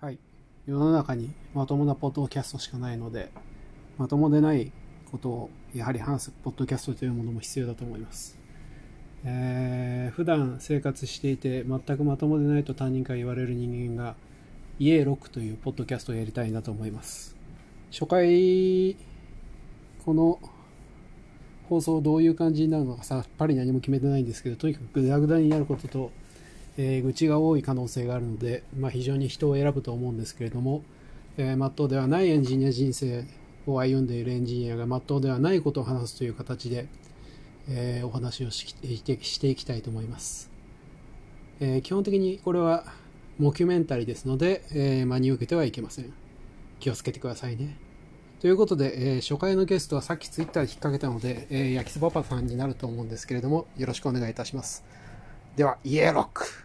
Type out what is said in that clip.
はい。世の中にまともなポッドキャストしかないので、まともでないことをやはり話すポッドキャストというものも必要だと思います。えー、普段生活していて全くまともでないと他人から言われる人間が家ロックというポッドキャストをやりたいなと思います。初回、この放送どういう感じになるのかさっぱり何も決めてないんですけど、とにかくグダグダになることと、えー愚痴が多い可能性があるので、まあ、非常に人を選ぶと思うんですけれども、えー、真っ当ではないエンジニア人生を歩んでいるエンジニアが真っ当ではないことを話すという形で、えーお話をししてしていきたいと思います、え基本的にこれはモキュメンタリーですので、え真に受けてはいけません。気をつけてくださいね。ということで、え初回のゲストはさっきツイッターで引っ掛けたので、え焼きそばパパさんになると思うんですけれどもよろしくお願いいたします。ではイエロック。